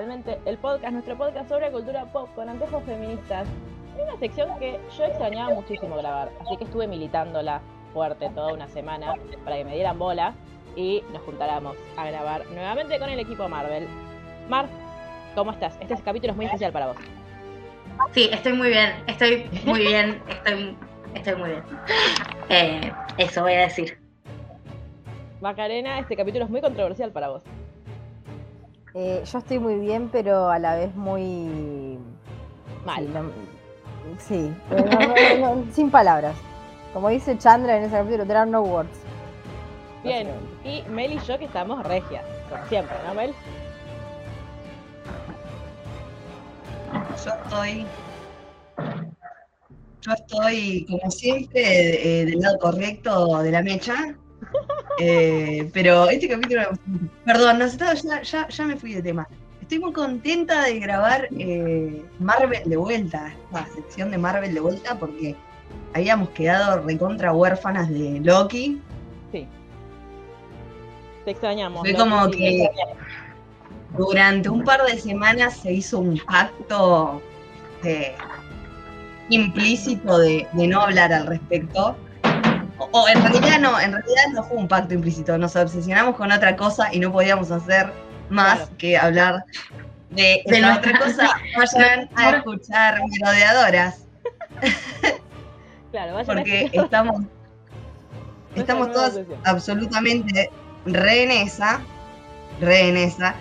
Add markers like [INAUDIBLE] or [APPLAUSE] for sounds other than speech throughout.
Literalmente el podcast, nuestro podcast sobre cultura pop con anteojos feministas. Es una sección que yo extrañaba muchísimo grabar, así que estuve militándola fuerte toda una semana para que me dieran bola y nos juntáramos a grabar nuevamente con el equipo Marvel. Mar, ¿cómo estás? Este capítulo es muy especial para vos. Sí, estoy muy bien, estoy muy bien, estoy, estoy muy bien. Eh, eso voy a decir. Macarena, este capítulo es muy controversial para vos. Eh, yo estoy muy bien, pero a la vez muy. Mal. Sí, no- sí, pero no- no- no- sin palabras. Como dice Chandra en ese capítulo, there are no words. Bien, y Mel y yo que estamos regias, como siempre, ¿no, Mel? Yo estoy. Yo estoy, como siempre, eh, del lado correcto de la mecha. [LAUGHS] Eh, pero este capítulo. Perdón, estaba- ya, ya, ya me fui de tema. Estoy muy contenta de grabar eh, Marvel de vuelta, la sección de Marvel de vuelta, porque habíamos quedado recontra huérfanas de Loki. Sí. Te extrañamos. Fue ¿no? como que durante un par de semanas se hizo un pacto eh, implícito de, de no hablar al respecto. O, en realidad no, en realidad no fue un pacto implícito, nos obsesionamos con otra cosa y no podíamos hacer más Claro. que hablar de, De nuestra- otra cosa. [LAUGHS] Vayan a escuchar merodeadoras, Claro, vayan a porque escuchar- estamos, estamos todas absolutamente re en esa, re en esa.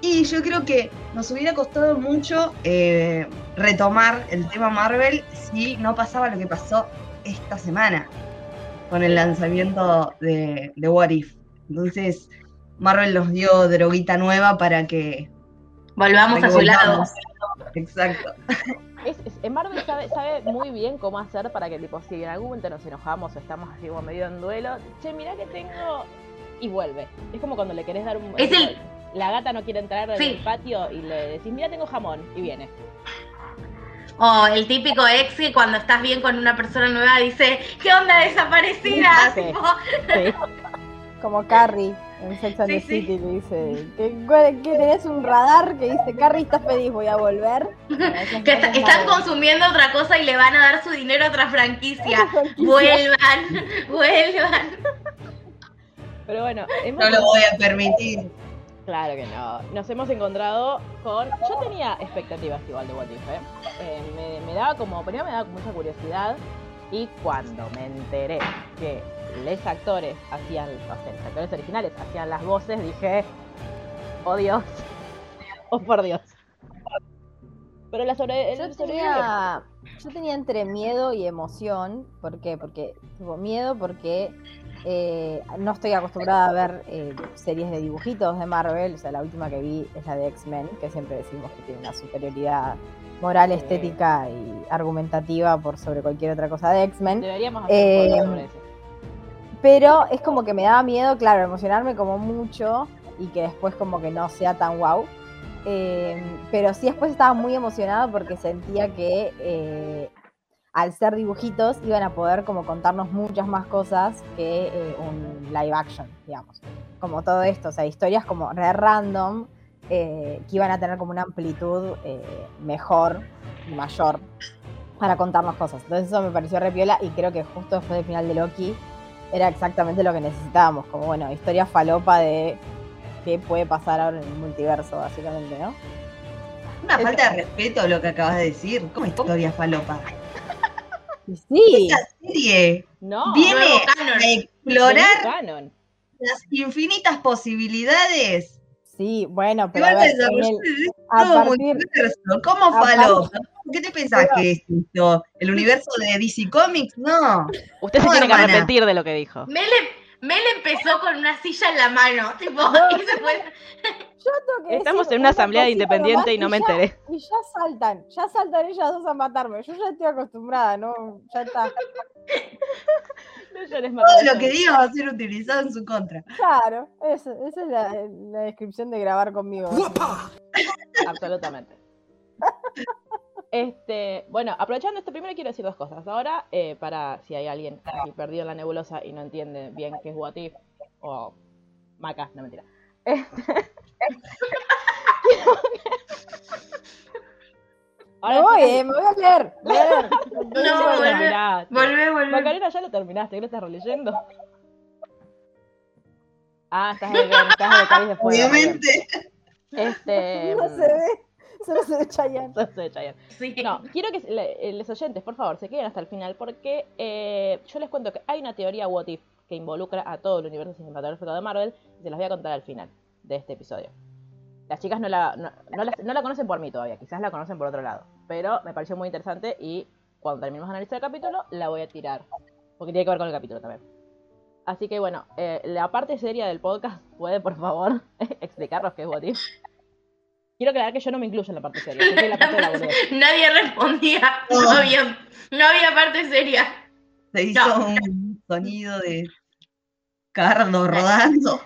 Y yo creo que nos hubiera costado mucho eh, retomar el tema Marvel si no pasaba lo que pasó esta semana con el lanzamiento de, de What If. Entonces, Marvel nos dio droguita nueva para que, Volvamos para a su lado. Exacto. Es, es- en Marvel sabe, sabe muy bien cómo hacer para que, tipo, si en algún momento nos enojamos o estamos así como medio en duelo, che, mirá que tengo. Y vuelve. Es como cuando le querés dar un. Es el- La gata no quiere entrar en Sí. el patio y le decís, mira, tengo jamón. Y viene. O el típico ex que cuando estás bien con una persona nueva dice, ¿qué onda desaparecida? Sí. Tipo, Sí. Como Carrie en Sex and Sí, the sí. City que dice que, que tenés un radar que dice Carrie estás feliz, voy a volver. [LAUGHS] que está- están consumiendo otra cosa y le van a dar su dinero a otra franquicia. Vuelvan, [LAUGHS] vuelvan. Pero bueno, hemos No lo voy a permitir. Claro que no. Nos hemos encontrado con. Yo tenía expectativas igual de What If, ¿eh? Eh, me, me daba como. Primero me daba mucha curiosidad. Y cuando me enteré que los actores hacían. O sea, los actores originales hacían las voces, dije. Oh Dios. [LAUGHS] Oh por Dios. Pero la sobre. Yo tenía, yo tenía entre miedo y emoción. ¿Por qué? Porque tuvo miedo porque eh, no estoy acostumbrada a ver eh, series de dibujitos de Marvel. O sea, la última que vi es la de X-Men, que siempre decimos que tiene una superioridad moral, estética y argumentativa por sobre cualquier otra cosa de X-Men. Deberíamos hacer Eh, un podcast sobre eso. Pero es como que me daba miedo, claro, emocionarme como mucho y que después como que no sea tan wow. Eh, pero sí después estaba muy emocionado porque sentía que eh, al ser dibujitos iban a poder como contarnos muchas más cosas que eh, un live action, digamos. Como todo esto, o sea, historias como re random eh, que iban a tener como una amplitud eh, mejor y mayor para contarnos cosas. Entonces eso me pareció re piola y creo que justo después del final de Loki era exactamente lo que necesitábamos, como bueno, historia falopa de qué puede pasar ahora en el multiverso, básicamente, ¿no? Una falta de respeto lo que acabas de decir. ¿Cómo historia falopa? Sí, Esta serie No, viene canon. a explorar Canon. las infinitas posibilidades Sí, bueno, pero a ver, en el- a partir-. ¿Cómo falopa? ¿Qué te pensás Pero- que es esto? ¿El universo de DC Comics? No. Usted se tiene que arrepentir de lo que dijo. Mel, Mel empezó con una silla en la mano, tipo, y se fue. Yo tengo que Estamos decir en una asamblea independiente y no me ya- enteré. Y ya saltan, ya saltan ellas dos a matarme. Yo ya estoy acostumbrada, ¿no? Ya está. [LAUGHS] No llores, Todo lo que diga va a ser utilizado en su contra. Claro, eso- esa es la, la descripción de grabar conmigo. Absolutamente. Este, bueno, aprovechando esto primero quiero decir dos cosas. Ahora, eh, para si hay alguien aquí perdido en la nebulosa y no entiende bien qué es What If, o Maca, no mentira. Este, Me voy, eh, me voy a leer. me voy a leer. [LAUGHS] No, lo volvé, volvé, volvé. Macarena, ya lo terminaste, ¿qué lo estás releyendo? Ah, estás en el, estás en el cáliz de fuego. Obviamente. Este. [LAUGHS] No se ve, solo se ve Chayanne. no sé, Chayanne. Sí. No, quiero que le- los oyentes, por favor, se queden hasta el final porque eh, yo les cuento que hay una teoría What If que involucra a todo el universo cinematográfico de Marvel y se las voy a contar al final de este episodio. Las chicas no la, no, no la, no la conocen por mí todavía, quizás la conocen por otro lado, pero me pareció muy interesante y cuando terminemos de analizar el capítulo la voy a tirar, porque tiene que ver con el capítulo también. Así que bueno, eh, la parte seria del podcast, [LAUGHS] ¿puede por favor [LAUGHS] explicarnos qué es What If? Quiero aclarar que yo no me incluyo en la parte seria, yo soy la parte de la boludez. [LAUGHS] Nadie respondía. No había, no había parte seria. Se hizo No. un sonido de cardo rodando.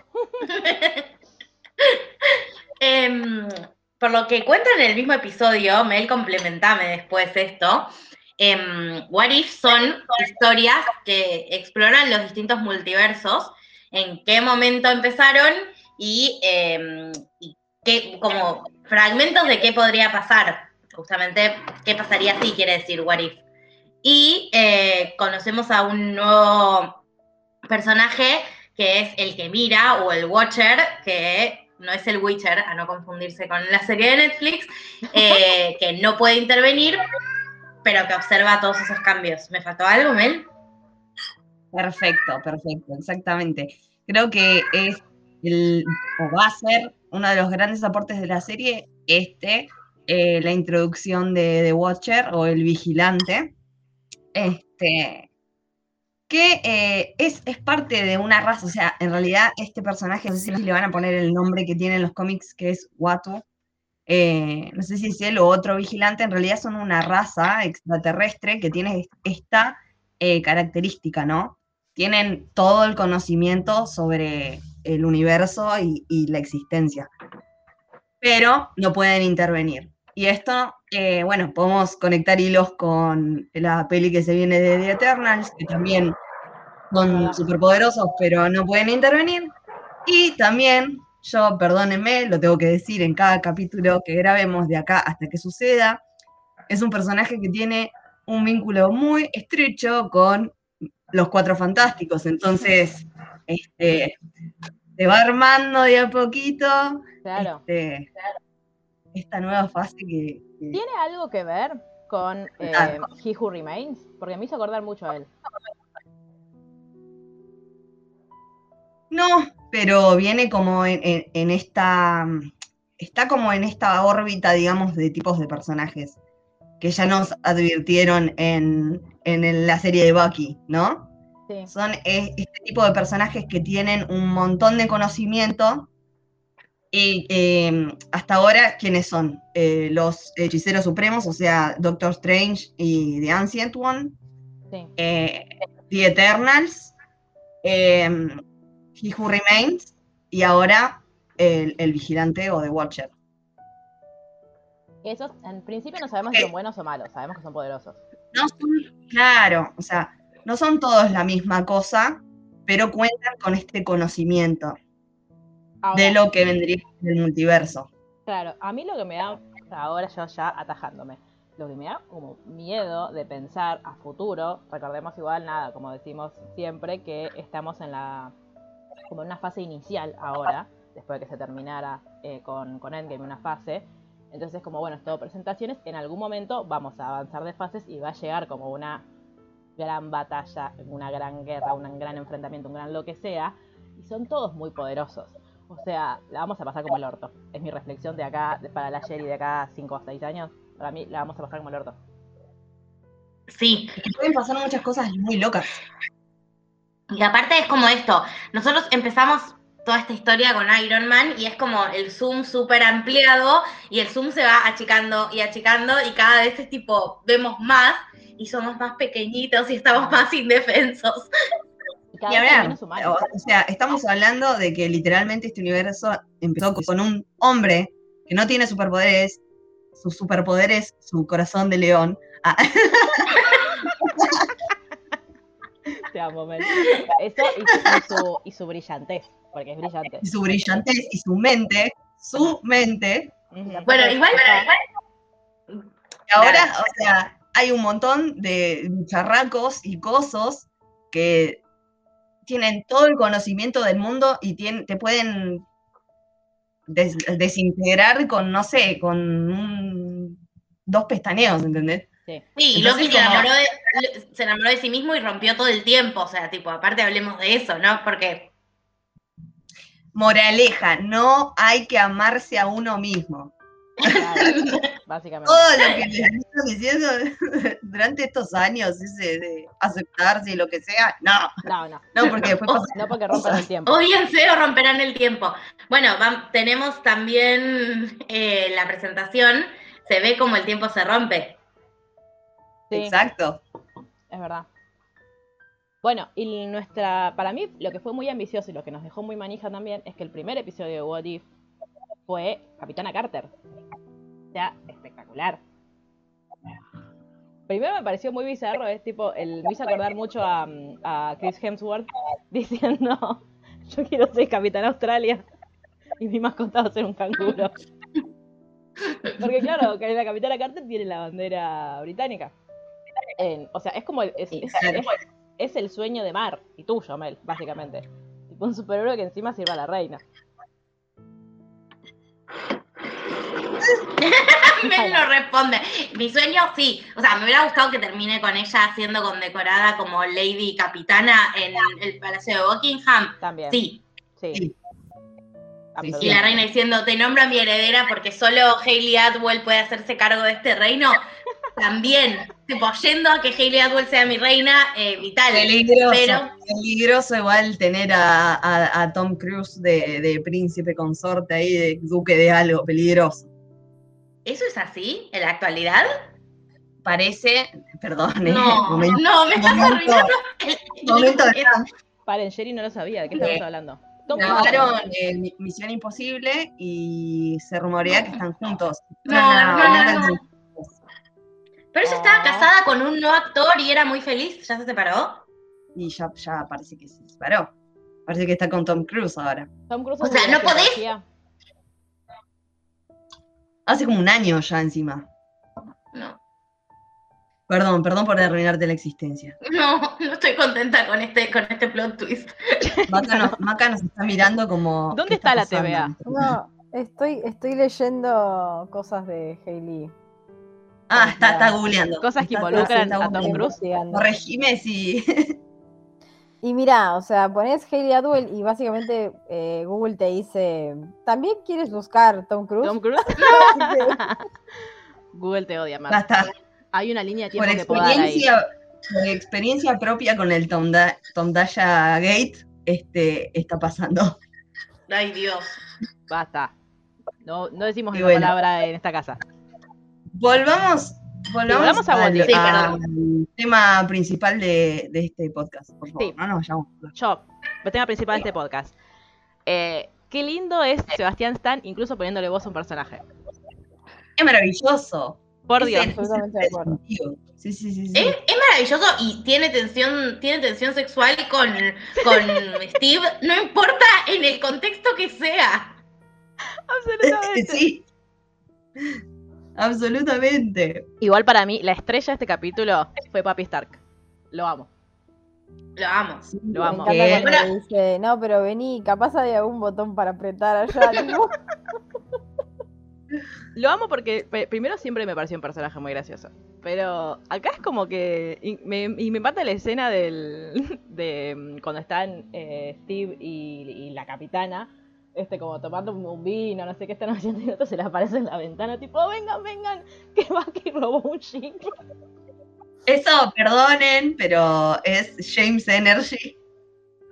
[LAUGHS] Em, por lo que cuenta en el mismo episodio, Mel, complementame después esto. em, What If son historias que exploran los distintos multiversos, en qué momento empezaron y, em, y qué, como fragmentos de qué podría pasar. Justamente, qué pasaría si quiere decir What If. Y eh, conocemos a un nuevo personaje que es el que mira o el Watcher, que no es el Witcher, a no confundirse con la serie de Netflix, eh, que no puede intervenir, pero que observa todos esos cambios. ¿Me faltó algo, Mel? Perfecto, perfecto, exactamente. Creo que es el, o va a ser uno de los grandes aportes de la serie, este, eh, la introducción de The Watcher o el vigilante. Este, que eh, es, es parte de una raza, o sea, en realidad este personaje, no sé si le van a poner el nombre que tiene en los cómics, que es Watu, eh, no sé si es él o otro vigilante, en realidad son una raza extraterrestre que tiene esta eh, característica, ¿no? Tienen todo el conocimiento sobre el universo y, y la existencia, pero no pueden intervenir. Y esto, eh, bueno, podemos conectar hilos con la peli que se viene de The Eternals, que también son superpoderosos, pero no pueden intervenir. Y también, yo, perdónenme, lo tengo que decir en cada capítulo que grabemos de acá hasta que suceda, es un personaje que tiene un vínculo muy estrecho con los cuatro fantásticos. Entonces, este, se va armando de a poquito Claro. este, esta nueva fase que, que- ¿Tiene algo que ver con eh. He Who Remains? Porque me hizo acordar mucho a él. No, pero viene como en, en- en esta. Está como en esta órbita, digamos, de tipos de personajes que ya nos advirtieron en, en la serie de Bucky, ¿no? Sí. Son este tipo de personajes que tienen un montón de conocimiento. Y eh, hasta ahora, ¿quiénes son? Eh, los hechiceros supremos, o sea, Doctor Strange y The Ancient One. Sí. eh, The Eternals, He Who Remains y ahora el, el Vigilante o The Watcher. Esos, en principio no sabemos si son buenos o malos, sabemos que son poderosos. No son, claro, o sea, no son todos la misma cosa, pero cuentan con este conocimiento Ahora, de lo que vendría del multiverso. Claro, a mí lo que me da, ahora yo ya atajándome, lo que me da como miedo de pensar a futuro, recordemos igual nada, como decimos siempre, que estamos en la, como en una fase inicial ahora, después de que se terminara eh, con, con Endgame una fase, entonces como bueno, es todo presentaciones, en algún momento vamos a avanzar de fases y va a llegar como una gran batalla, una gran guerra, un gran enfrentamiento, un gran lo que sea, y son todos muy poderosos. O sea, la vamos a pasar como el orto. Es mi reflexión de acá, para la Sherry de acá 5 a 6 años. Para mí la vamos a pasar como el orto. Sí, pueden pasar muchas cosas muy locas. Y aparte es como esto, nosotros empezamos toda esta historia con Iron Man y es como el zoom súper ampliado y el zoom se va achicando y achicando y cada vez es tipo, vemos más y somos más pequeñitos y estamos más indefensos. Y cada Y ahora, menos humanos. o sea, estamos hablando de que literalmente este universo empezó con un hombre que no tiene superpoderes, su superpoder es su corazón de león. Ah, [LAUGHS] Te amo, Mel. Eso y, su, y su brillantez, porque es brillante. y su brillantez y su mente, su mente. Bueno, igual, Y ahora, o sea, hay un montón de charracos y cosos que tienen todo el conocimiento del mundo y tien- te pueden des- desintegrar con, no sé, con un- dos pestañeos, ¿entendés? Sí. sí, Entonces, Loki se como- enamoró, de, se enamoró de sí mismo y rompió todo el tiempo, o sea, tipo, aparte hablemos de eso, ¿no? Porque Moraleja, no hay que amarse a uno mismo. Claro, [LAUGHS] básicamente. Todo lo que les estoy diciendo [LAUGHS] durante estos años, ese de aceptarse y lo que sea, no, No, no. no, porque después pasa No porque rompan el tiempo. O romperán el tiempo. Bueno, tenemos también eh, la presentación. Se ve como el tiempo se rompe. Sí, Exacto. es verdad. Bueno, y nuestra, para mí lo que fue muy ambicioso y lo que nos dejó muy manija también es que el primer episodio de What If fue Capitana Carter. O sea, espectacular. Primero me pareció muy bizarro, es tipo, el, me hizo acordar mucho a, a Chris Hemsworth [LAUGHS] diciendo, [LAUGHS] yo quiero ser Capitán Australia y mi mascota va a ser un canguro. Porque claro, que la Capitana Carter tiene la bandera británica. En- o sea, es como el, es, es- Claro. es- es el sueño de Mar y tuyo, Mel, básicamente. Tipo un superhéroe que encima sirva a la reina. [LAUGHS] Mel no responde. Mi sueño, sí. O sea, me hubiera gustado que termine con ella siendo condecorada como Lady Capitana en el Palacio de Buckingham. También. Sí. Sí. Y la reina diciendo, te nombro a mi heredera porque solo Hayley Atwell puede hacerse cargo de este reino. [LAUGHS] También, tipo, yendo a que Hayley Atwell sea mi reina, eh, vital. Peligroso. Pero, Peligroso igual tener a, a- a Tom Cruise de, de príncipe consorte ahí, de duque de algo, peligroso. ¿Eso es así en la actualidad? Parece, perdón, eh, No, [LAUGHS] momento, no, me estás momento- arruinando. el- momento de el- Paren, Jerry no lo sabía, ¿de qué estamos hablando? Tom Cruise. grabaron eh, Mi- Misión Imposible y se rumorea que están juntos. No, no, a- no, Pero ella estaba casada con un no actor y era muy feliz. ¿Ya se separó? Y ya, ya parece que se disparó. Parece que está con Tom Cruise ahora. Tom Cruise O sea, no podés- tecnología. Hace como un año ya encima. No. Perdón, perdón por arruinarte la existencia. [LAUGHS] No, no estoy contenta con este, con este plot twist. Maca nos, Maca nos está mirando como. ¿Dónde ¿qué está la pasando? TVA? No, estoy, estoy leyendo cosas de Hailey. Ah, está, está googleando. Cosas que Está- involucran está a Tom. Cruise. Corregime si. [LAUGHS] Y mira, o sea, pones Hailey Atwell y básicamente eh, Google te dice, ¿también quieres buscar Tom Cruise? Tom Cruise. [LAUGHS] Que- Google te odia, Mar. está. Hay una línea de Por tiempo que puedo dar ahí. experiencia, por experiencia propia con el Tom, Da- Tom Daya Gate, este, está pasando. Ay, Dios. Basta. No, no decimos esa bueno. palabra en esta casa. Volvamos, volvamos a al. Sí, al tema principal de, de este podcast, por favor. Sí. No nos vayamos. Yo, el tema principal de este podcast. Eh, qué lindo es Sebastián Stan, incluso poniéndole voz a un personaje. Es maravilloso. Por Es Dios. sentido. Sí, sí, sí. sí. Es, es maravilloso y tiene tensión, tiene tensión sexual con, con [LAUGHS] Steve, no importa en el contexto que sea. Absolutamente. [LAUGHS] Sí. Absolutamente. Igual para mí, la estrella de este capítulo fue Papi Stark. Lo amo. Lo amo. Sí, Lo Me amo. encanta que- cuando le dice, no, pero vení, capaz hay algún botón para apretar allá. [LAUGHS] Lo amo porque primero siempre me pareció un personaje muy gracioso. Pero acá es como que. Y me, y me encanta la escena del. [LAUGHS] de mm, cuando están eh, Steve y, y la capitana este, como tomando un, vino, no sé qué están haciendo, y otro se le aparece en la ventana, tipo, vengan, vengan, [LAUGHS] que Bucky robó un jeep. Eso, perdonen, pero es James Energy.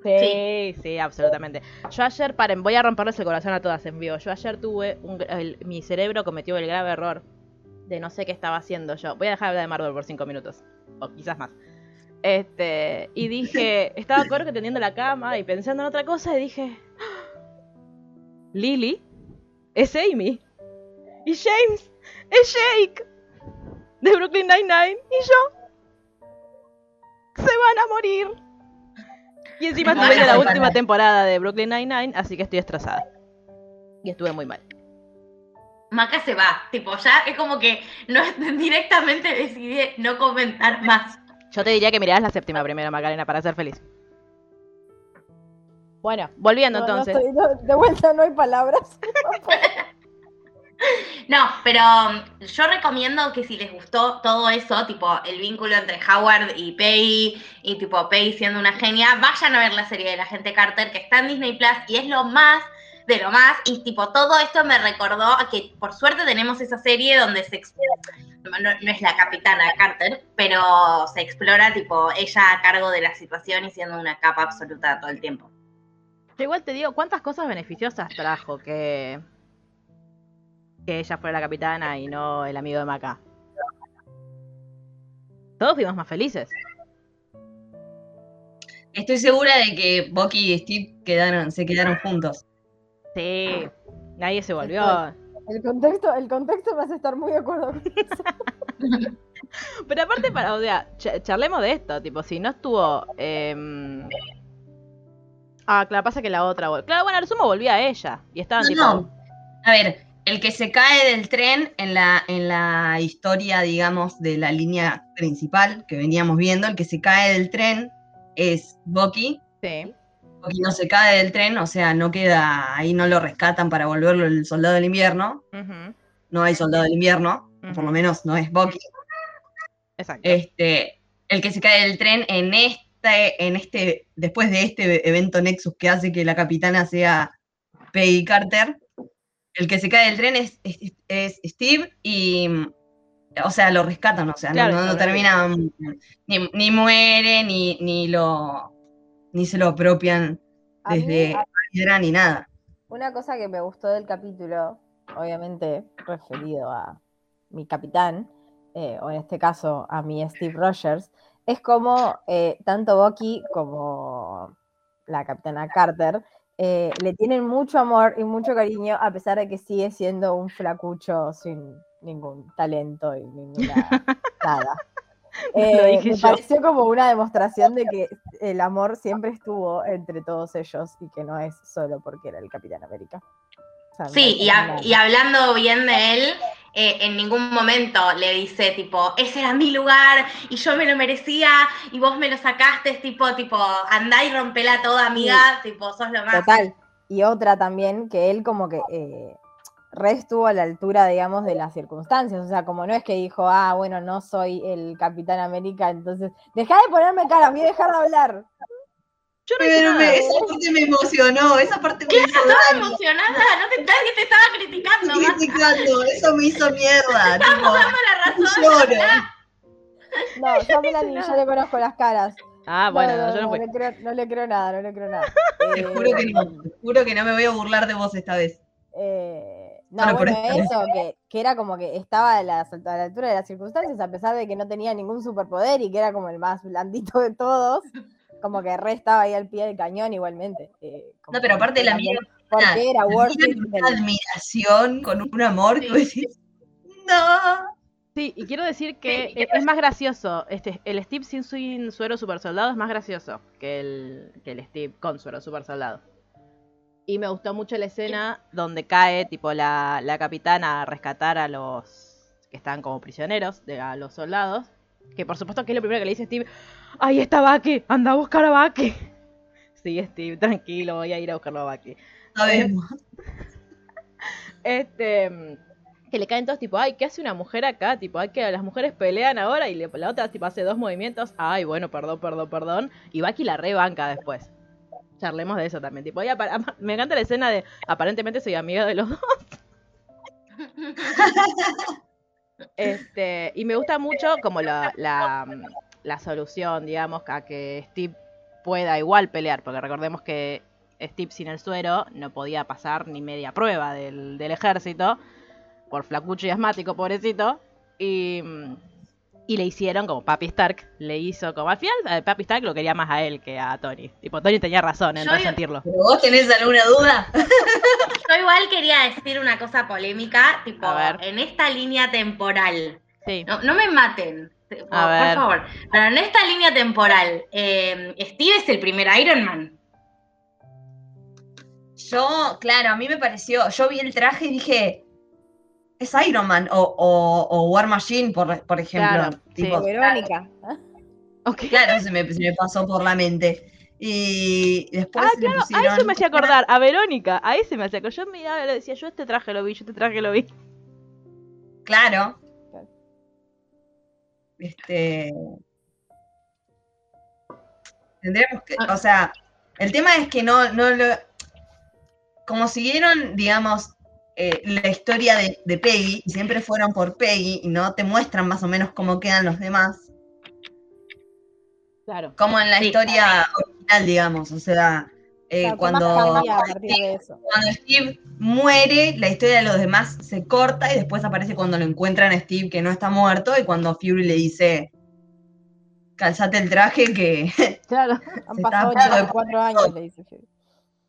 Sí, sí, absolutamente. Yo ayer, paren, voy a romperles el corazón a todas en vivo. Yo ayer tuve, un, el- mi cerebro cometió el grave error de no sé qué estaba haciendo yo. Voy a dejar de hablar de Marvel por cinco minutos, o quizás más. Este, y dije, estaba creo que tendiendo la cama y pensando en otra cosa y dije, "Ah, Lily es Amy y James es Jake de Brooklyn Nine-Nine y yo se van a morir. Y encima estuve en la última temporada de Brooklyn Nine-Nine, así que estoy estresada. Y estuve muy mal. Maca se va, tipo, ya es como que no [LAUGHS] directamente decidí no comentar más. Yo te diría que miraras la séptima primero, Macarena, para ser feliz. Bueno, volviendo No, no entonces. estoy- no, de vuelta no hay palabras. [LAUGHS] No, pero um, yo recomiendo que si les gustó todo eso, tipo el vínculo entre Howard y Peggy, y tipo Peggy siendo una genia, vayan a ver la serie de la gente Carter que está en Disney Plus y es lo más de lo más. Y tipo todo esto me recordó a que por suerte tenemos esa serie donde se ex- no, no es la capitana Carter, pero se explora tipo ella a cargo de la situación y siendo una capa absoluta todo el tiempo. Yo igual te digo, ¿cuántas cosas beneficiosas trajo que, que ella fuera la capitana y no el amigo de Maca? Todos fuimos más felices. Estoy segura de que Bucky y Steve quedaron, se quedaron juntos. Sí, nadie se volvió. El contexto, el contexto me hace estar muy de acuerdo con eso. [LAUGHS] Pero aparte, para, o sea, ch- charlemos de esto, tipo, si no estuvo... em, Ah, claro, pasa que la otra... Claro, bueno, al sumo volvía a ella. Y estaban No, tipo... no. A ver, el que se cae del tren en la, en la historia, digamos, de la línea principal que veníamos viendo, el que se cae del tren es Bucky. Sí. Bucky no se cae del tren, o sea, no queda, ahí no lo rescatan para volverlo el soldado del invierno. No hay soldado del invierno, por lo menos no es Bucky. Exacto. Este, el que se cae del tren en este, en este, después de este evento Nexus que hace que la capitana sea Peggy Carter, el que se cae del tren es, es- es Steve y, o sea, lo rescatan, o sea, no- Claro, no, termina, ni, ni muere, ni, ni lo, ni se lo apropian desde a- piedra ni nada. una cosa que me gustó del capítulo, obviamente referido a mi capitán, eh, o en este caso a mi Steve Rogers, es como eh, tanto Bucky como la capitana Carter eh, le tienen mucho amor y mucho cariño a pesar de que sigue siendo un flacucho sin ningún talento y ninguna [LAUGHS] nada. Eh, me yo. pareció como una demostración de que el amor siempre estuvo entre todos ellos y que no es solo porque era el Capitán América. Sí, y, hablando bien de él, eh, en ningún momento le dice tipo, ese era mi lugar y yo me lo merecía y vos me lo sacaste, tipo, tipo, andá y rompela toda, amiga, tipo, sos lo más. Total. Y otra también, que él como que eh, re estuvo a la altura, digamos, de las circunstancias. O sea, como no es que dijo, ah, bueno, no soy el Capitán América, entonces, deja de ponerme cara, voy a dejar de hablar. Yo no Pero me- esa parte me emocionó, esa parte me hizo Estaba daño. emocionada, no te nadie te estaba criticando, más criticando, eso me hizo mierda. [LAUGHS] tipo, dando la razón. lloro. No, yo a Melanie ya le conozco las caras. Ah, No, bueno, no, yo no no, fui. le creo, no le creo nada, no le creo nada. Te juro que no, te juro que no me voy a burlar de vos esta vez. Eh, no, bueno, eso, que, que era como que estaba a la, a la altura de las circunstancias, a pesar de que no tenía ningún superpoder y que era como el más blandito de todos, [LAUGHS] como que re estaba ahí al pie del cañón igualmente. eh, No, pero aparte que la mía Porque era del- una admiración, con un amor que vos decís, no. Sí, y quiero decir que e- es más gracioso. Este, el Steve sin su sin suero super soldado es más gracioso que el, que el Steve con suero super soldado. Y me gustó mucho la escena donde cae tipo la, la capitana a rescatar a los que están como prisioneros, de, a los soldados. Que por supuesto que es lo primero que le dice Steve. ¡Ahí está Bucky! ¡Anda a buscar a Bucky! Sí, Steve, tranquilo, voy a ir a buscarlo a Bucky. Sabemos. Este. Que le caen todos tipo, ay, ¿qué hace una mujer acá? Tipo, ay, que las mujeres pelean ahora y le- la otra tipo hace dos movimientos. Ay, bueno, perdón, perdón, perdón. Y Bucky la rebanca después. charlemos de eso también. Tipo, me encanta la escena de aparentemente soy amiga de los dos. [LAUGHS] Este, y me gusta mucho como la, la, la solución, digamos, a que Steve pueda igual pelear, porque recordemos que Steve sin el suero no podía pasar ni media prueba del, del ejército, por flacucho y asmático, pobrecito, y, mm, y le hicieron como Papi Stark le hizo como al final eh, Papi Stark lo quería más a él que a Tony. Tipo, Tony tenía razón en Yo- sentirlo. ¿Pero vos tenés alguna duda? [LAUGHS] Yo igual quería decir una cosa polémica, tipo, en esta línea temporal. Sí. No, no me maten, por, A por ver. favor. Pero en esta línea temporal, eh, Steve es el primer Iron Man. Yo, claro, a mí me pareció, yo vi el traje y dije, es Iron Man o, o- o War Machine, por, por ejemplo. Claro, tipo, sí. Verónica. Claro, se me, se me pasó por la mente. Y después Ah, le claro, a eso me hacía acordar, a Verónica, a ese me hacía acordar. Yo miraba y le decía, yo este traje lo vi, yo este traje lo vi. Claro. Este. Tendremos que. O sea, el tema es que no, no lo. Como siguieron, digamos, eh, la historia de, de Peggy, y siempre fueron por Peggy, y no te muestran más o menos cómo quedan los demás, Claro. como en la Sí. historia original, digamos. O sea, eh, Claro, ¿qué cuando. eso? cuando Steve muere, la historia de los demás se corta y después aparece cuando lo encuentran a Steve que no está muerto y cuando Fury le dice, calzate el traje que, [LAUGHS] Claro. [LAUGHS] Han pasado 84 años, le dice Fury.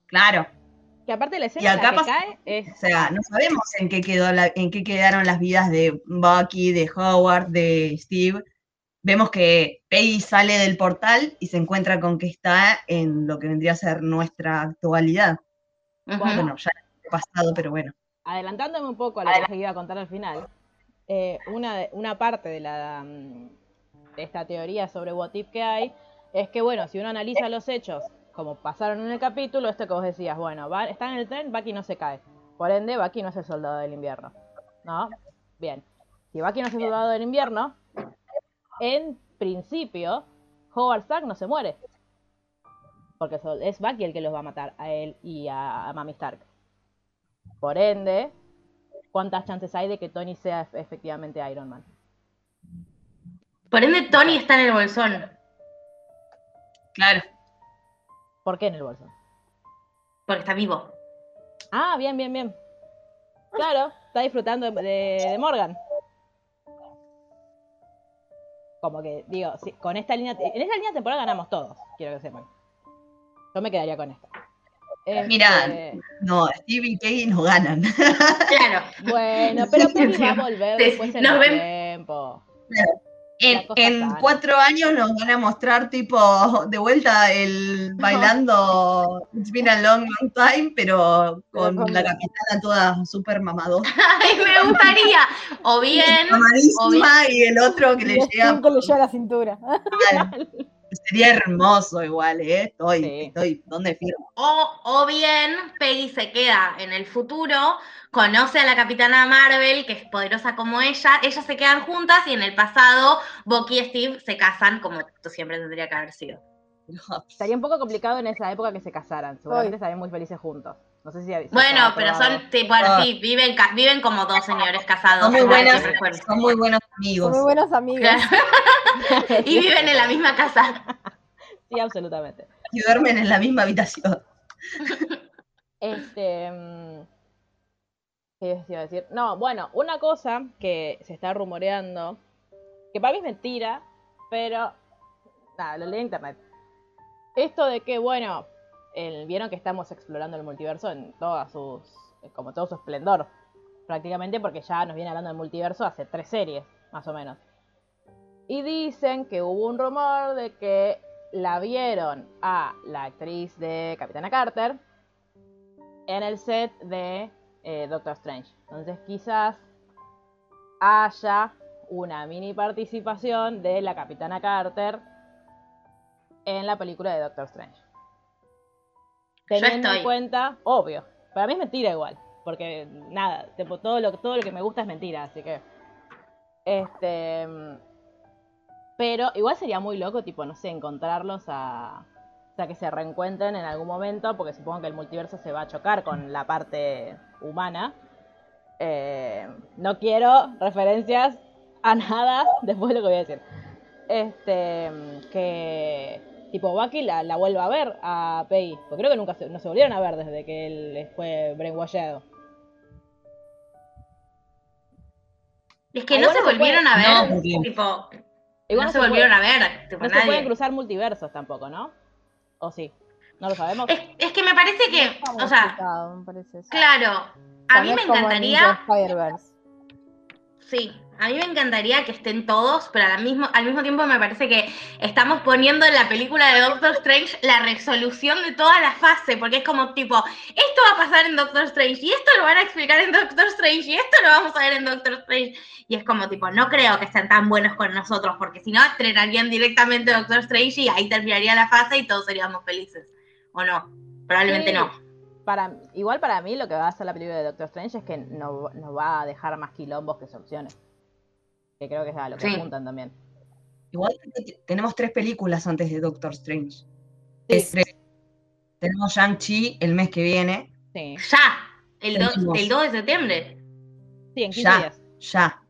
claro, Que aparte la Y escena en acá la que pasa- cae es... o sea, no sabemos en qué, quedó la- en qué quedaron las vidas de Bucky, de Howard, de Steve. Vemos que Peggy sale del portal y se encuentra con que está en lo que vendría a ser nuestra actualidad. Bueno, ya el pasado, pero bueno. adelantándome un poco a lo que iba a contar al final, eh, una, de- una parte de, la, mm, de esta teoría sobre what if que hay es que, bueno, si uno analiza los hechos como pasaron en el capítulo, esto que vos decías, bueno, va, está en el tren, Bucky no se cae. Por ende, Bucky no es el soldado del invierno. ¿No? Bien. Si Bucky no es el soldado del invierno, en principio, Howard Stark no se muere. Porque es Bucky el que los va a matar a él y a, a Mami Stark. Por ende, ¿cuántas chances hay de que Tony sea ef- efectivamente Iron Man? Por ende, Tony está en el bolsón. Claro. ¿Por qué en el bolso? Porque está vivo. Ah, bien, bien, bien. Claro, está disfrutando de Morgan. Como que, digo, con esta línea, en esta línea temporal ganamos todos, quiero que sepan. Yo me quedaría con esta. Mirá. Este, No, Steve y Peggy no ganan. Claro. Bueno, pero Peggy va a volver Sí, después en el ven- tiempo. En, cuatro años nos van a mostrar tipo [LAUGHS] de vuelta el [LAUGHS] bailando It's been a long, long time, pero con la capitana toda súper mamadora, [LAUGHS] Ay, me gustaría. O bien, mamadísima y el otro que le llega. que le llega a la cintura. Sería hermoso igual, ¿eh? Estoy, Sí. estoy, ¿dónde firmo? o, o bien Peggy se queda en el futuro, conoce a la capitana Marvel, que es poderosa como ella, ellas se quedan juntas y en el pasado Bucky y Steve se casan como siempre tendría que haber sido. Estaría un poco complicado en esa época que se casaran. Seguramente estarían muy felices juntos. No sé si si Bueno, pero probado. son, tipo, sí, viven, viven como dos [LAUGHS] señores casados. Son muy buenas, son muy buenos Son amigos. muy buenos amigos. Claro. [LAUGHS] [LAUGHS] y viven en la misma casa. Sí, absolutamente. Y duermen en la misma habitación. Este. mm, ¿Qué iba a decir? No, bueno, una cosa que se está rumoreando, que para mí es mentira, pero. Nada, lo leí en internet. Esto de que, bueno, el- vieron que estamos explorando el multiverso en todas sus. como todo su esplendor. Prácticamente porque ya nos viene hablando del multiverso hace tres series, más o menos. Y dicen que hubo un rumor de que la vieron a la actriz de Capitana Carter en el set de eh, Doctor Strange. Entonces quizás haya una mini participación de la Capitana Carter en la película de Doctor Strange. Teniendo en cuenta, obvio, para mí es mentira igual, porque nada, tipo, todo lo todo lo que me gusta es mentira, así que este pero igual sería muy loco, tipo, no sé, encontrarlos a O sea, que se reencuentren en algún momento, porque supongo que el multiverso se va a chocar con la parte humana. Eh, no quiero referencias a nada [LAUGHS] después de lo que voy a decir. Este, que tipo Bucky la, la vuelva a ver a Peggy. Porque creo que nunca se, no se volvieron a ver desde que él fue brainwashado. Es que no se no se volvieron puede- a ver, No, tipo, Igual no se volvieron a ver, tipo, No se pueden cruzar multiversos tampoco, ¿no? ¿O sí? ¿No lo sabemos? Es, es que me parece que, o sea, me parece claro, a mí me en encantaría, sí, a mí me encantaría que estén todos, pero al mismo, al mismo tiempo me parece que estamos poniendo en la película de Doctor Strange la resolución de toda la fase, porque es como tipo, esto va a pasar en Doctor Strange, y esto lo van a explicar en Doctor Strange, y esto lo vamos a ver en Doctor Strange. Y es como tipo, no creo que estén tan buenos con nosotros, porque si no, estrenarían directamente Doctor Strange y ahí terminaría la fase y todos seríamos felices. ¿O no? Probablemente Sí. no. Para, igual para mí lo que va a hacer la película de Doctor Strange es que no, nos va a dejar más quilombos que soluciones. Que creo que es a lo que Sí. apuntan también. Igual tenemos tres películas antes de Doctor Strange. Sí. Es tres. Tenemos Shang-Chi el mes que viene. Sí, Ya, el, do- el 2 de septiembre. sí en 15 Ya. días. Ya.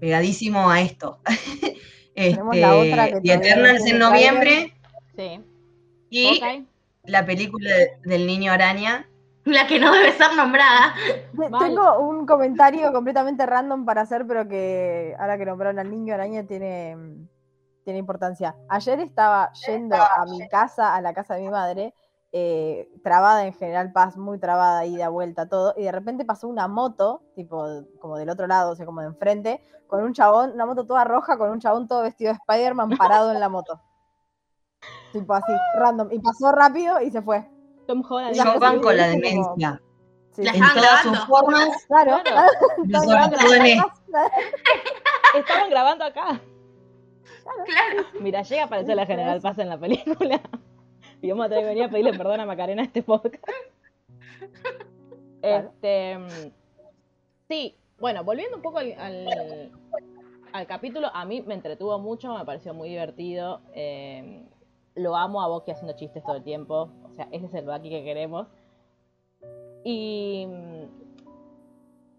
Pegadísimo a esto. [LAUGHS] Tenemos este, la otra que The todavía Eternals en noviembre. Sí. Y la película de- del niño araña. La que no debe ser nombrada. Mal. Tengo un comentario completamente random para hacer, pero que ahora que nombraron al niño araña tiene, tiene importancia. Ayer estaba yendo a mi casa, a la casa de mi madre, eh, trabada en General Paz, muy trabada, ida, vuelta, todo, y de repente pasó una moto, tipo como del otro lado, o sea, como de enfrente, con un chabón, una moto toda roja, con un chabón todo vestido de Spider-Man parado en la moto. [LAUGHS] Tipo así, random. Y pasó rápido y se fue. Tom Holland. La Yo banco la demencia. Sí. En todas sus formas. Claro, Claro. [LAUGHS] Estaban grabando acá. Claro. Mira, llega a aparecer la General Paz en la película. [LAUGHS] Y vamos a tener que venir a pedirle perdón a Macarena este podcast. Este. mm, Sí, bueno, volviendo un poco al, al, al capítulo, a mí me entretuvo mucho, me pareció muy divertido. eh, lo amo a Bucky haciendo chistes todo el tiempo. O sea, ese es el Bucky que queremos. Y mm,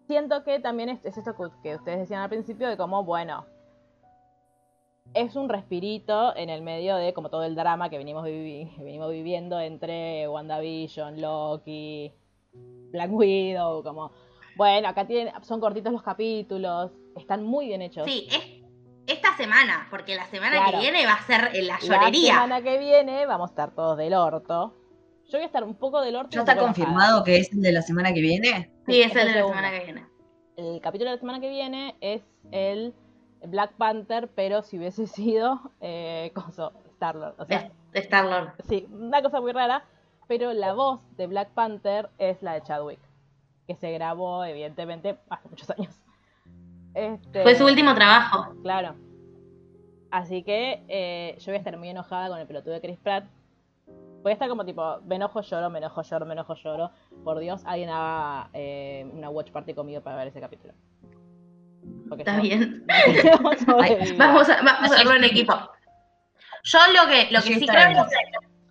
siento que también es, es esto que, ustedes decían al principio de cómo, bueno, es un respirito en el medio de como todo el drama que venimos, vivi- que [LAUGHS] venimos viviendo entre WandaVision, Loki, Black Widow, como, bueno, acá tienen, son cortitos los capítulos, están muy bien hechos. Sí, es esta semana, porque la semana Claro. que viene va a ser en la La llorería. semana que viene vamos a estar todos del orto. Yo voy a estar un poco del orto. ¿Ya está confirmado que es el de la semana que viene? Sí, es es el el de la segundo. semana que viene. El capítulo de la semana que viene es el Black Panther, pero si hubiese [LAUGHS] sido eh, Star-Lord. O sea, Star-Lord. Sí, una cosa muy rara, pero la voz de Black Panther es la de Chadwick, que se grabó evidentemente hace muchos años. Este, Fue su último trabajo. Claro. Así que eh, yo voy a estar muy enojada con el pelotudo de Chris Pratt. Voy a estar como tipo, me enojo, lloro, me enojo, lloro, me enojo, lloro. Por Dios, alguien haga eh, una watch party conmigo para ver ese capítulo. Porque Está yo- bien. [LAUGHS] no. Vamos a, vamos a hacerlo en equipo. Yo lo que, lo que Sí, creo bien.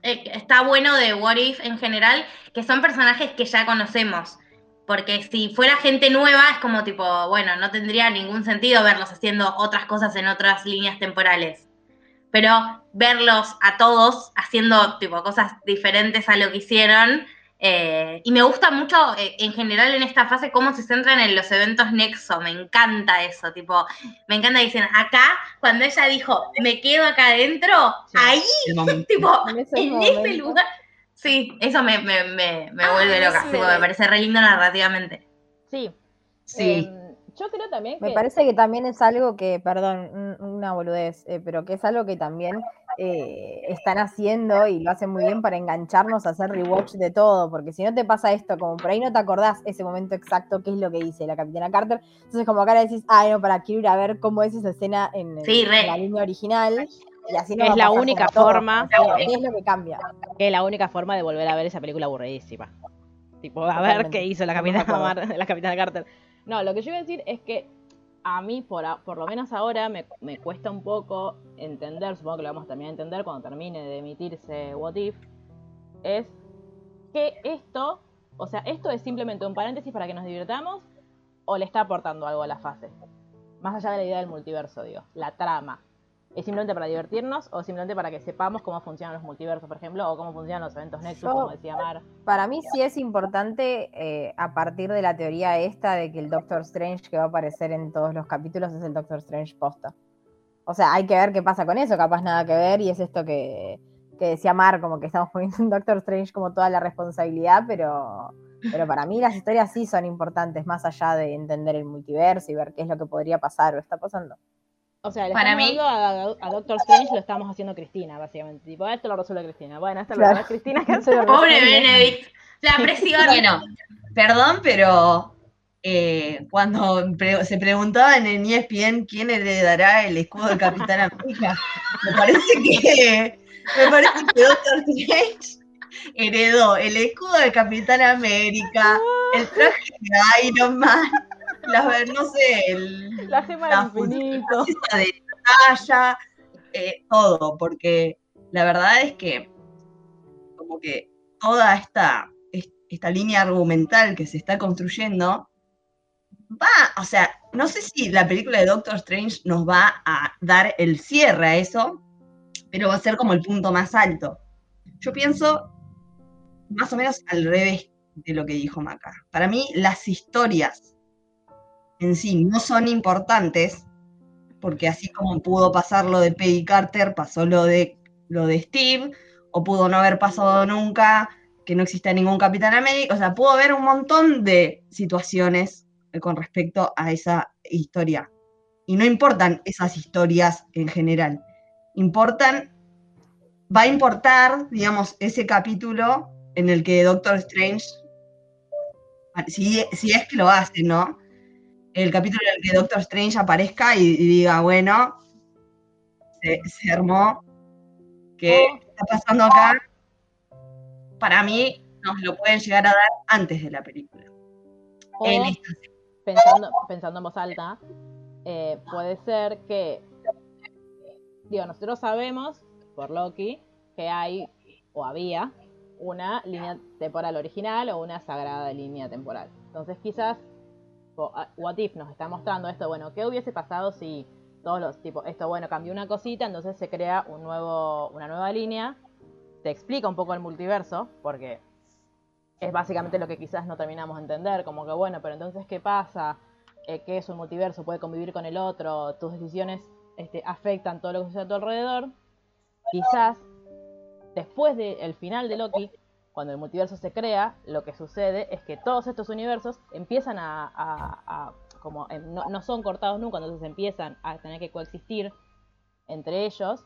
que eh, está bueno de What If en general, que son personajes que ya conocemos. Porque si fuera gente nueva, es como tipo, bueno, no tendría ningún sentido verlos haciendo otras cosas en otras líneas temporales. Pero verlos a todos haciendo tipo cosas diferentes a lo que hicieron. eh, y me gusta mucho eh, en general en esta fase cómo se centran en los eventos Nexo. Me encanta eso. Tipo, me encanta que dicen acá, cuando ella dijo, me quedo acá adentro, Sí. ahí, El [LAUGHS] tipo, En ese en ese momento. lugar. Sí, eso me, me, me, me Ah, vuelve loca. sí. tipo, me parece re lindo narrativamente. Sí. Sí. Em, yo creo también que... Me parece que también es algo que, perdón, un- una boludez, eh, pero que es algo que también eh, están haciendo y lo hacen muy bien para engancharnos a hacer rewatch de todo, porque si no te pasa esto, como por ahí no te acordás ese momento exacto, qué es lo que dice la capitana Carter, entonces como acá le decís, ay no, para quiero ir a ver cómo es esa escena en, Sí, en re. la línea original, y así Es la única todo, forma- o sea, ¿qué es lo que cambia? que es la única forma de volver a ver esa película aburridísima. Tipo, a ver qué hizo la capitana, [LAUGHS] la capitana Carter. No, lo que yo iba a decir es que a mí, por, por lo menos ahora, me, me, cuesta un poco entender, supongo que lo vamos a terminar de entender cuando termine de emitirse What If, es que esto, o sea, esto es simplemente un paréntesis para que nos divirtamos o le está aportando algo a la fase. Más allá de la idea del multiverso, digo, la trama. ¿Es simplemente para divertirnos o simplemente para que sepamos cómo funcionan los multiversos, por ejemplo, o cómo funcionan los eventos Nexus, como decía Mar? Para mí sí es importante, eh, a partir de la teoría esta de que el Doctor Strange que va a aparecer en todos los capítulos es el Doctor Strange posta. O sea, hay que ver qué pasa con eso, capaz nada que ver, y es esto que, que decía Mar, como que estamos poniendo en Doctor Strange como toda la responsabilidad, pero, pero para mí las historias sí son importantes, más allá de entender el multiverso y ver qué es lo que podría pasar o está pasando. O sea, le para mí a, a, Doctor Strange lo estamos haciendo Cristina, básicamente. Tipo, esto lo resuelve Cristina. Bueno, esto lo resuelve Cristina. Que Pobre Benedict. La presión. bueno, perdón, pero eh, cuando se preguntaban en ESPN quién heredará el escudo de Capitán América, me parece que me parece que Doctor Strange heredó el escudo de Capitán América, el traje de Iron Man la, no sé, el, la gema la infinito. de batalla, eh, todo, porque la verdad es que como que toda esta, esta línea argumental que se está construyendo va, o sea, no sé si la película de Doctor Strange nos va a dar el cierre a eso, pero va a ser como el punto más alto. Yo pienso más o menos al revés de lo que dijo Maca. Para mí, las historias en sí no son importantes, porque así como pudo pasar lo de Peggy Carter, pasó lo de, lo de Steve, o pudo no haber pasado nunca que no exista ningún Capitán América, o sea, pudo haber un montón de situaciones con respecto a esa historia. Y no importan esas historias en general, importan, va a importar, digamos, ese capítulo en el que Doctor Strange, si, si es que lo hace, ¿no? El capítulo en el que Doctor Strange aparezca y, diga, bueno, se, armó, ¿qué está pasando acá? Para mí nos lo pueden llegar a dar antes de la película. pensando, pensando en voz alta, eh, puede ser que, digo, nosotros sabemos por Loki que hay o había una línea temporal original o una sagrada línea temporal. Entonces quizás What If nos está mostrando esto, bueno, ¿qué hubiese pasado si todos los tipos, esto, bueno, cambió una cosita, entonces se crea un nuevo, una nueva línea, te explica un poco el multiverso, porque es básicamente lo que quizás no terminamos de entender, como que bueno, pero entonces ¿qué pasa? Eh, ¿Qué es un multiverso? ¿Puede convivir con el otro? ¿Tus decisiones este, afectan todo lo que sucede a tu alrededor? Quizás después del final de Loki cuando el multiverso se crea, lo que sucede es que todos estos universos empiezan a, como no, son cortados nunca, entonces empiezan a tener que coexistir entre ellos.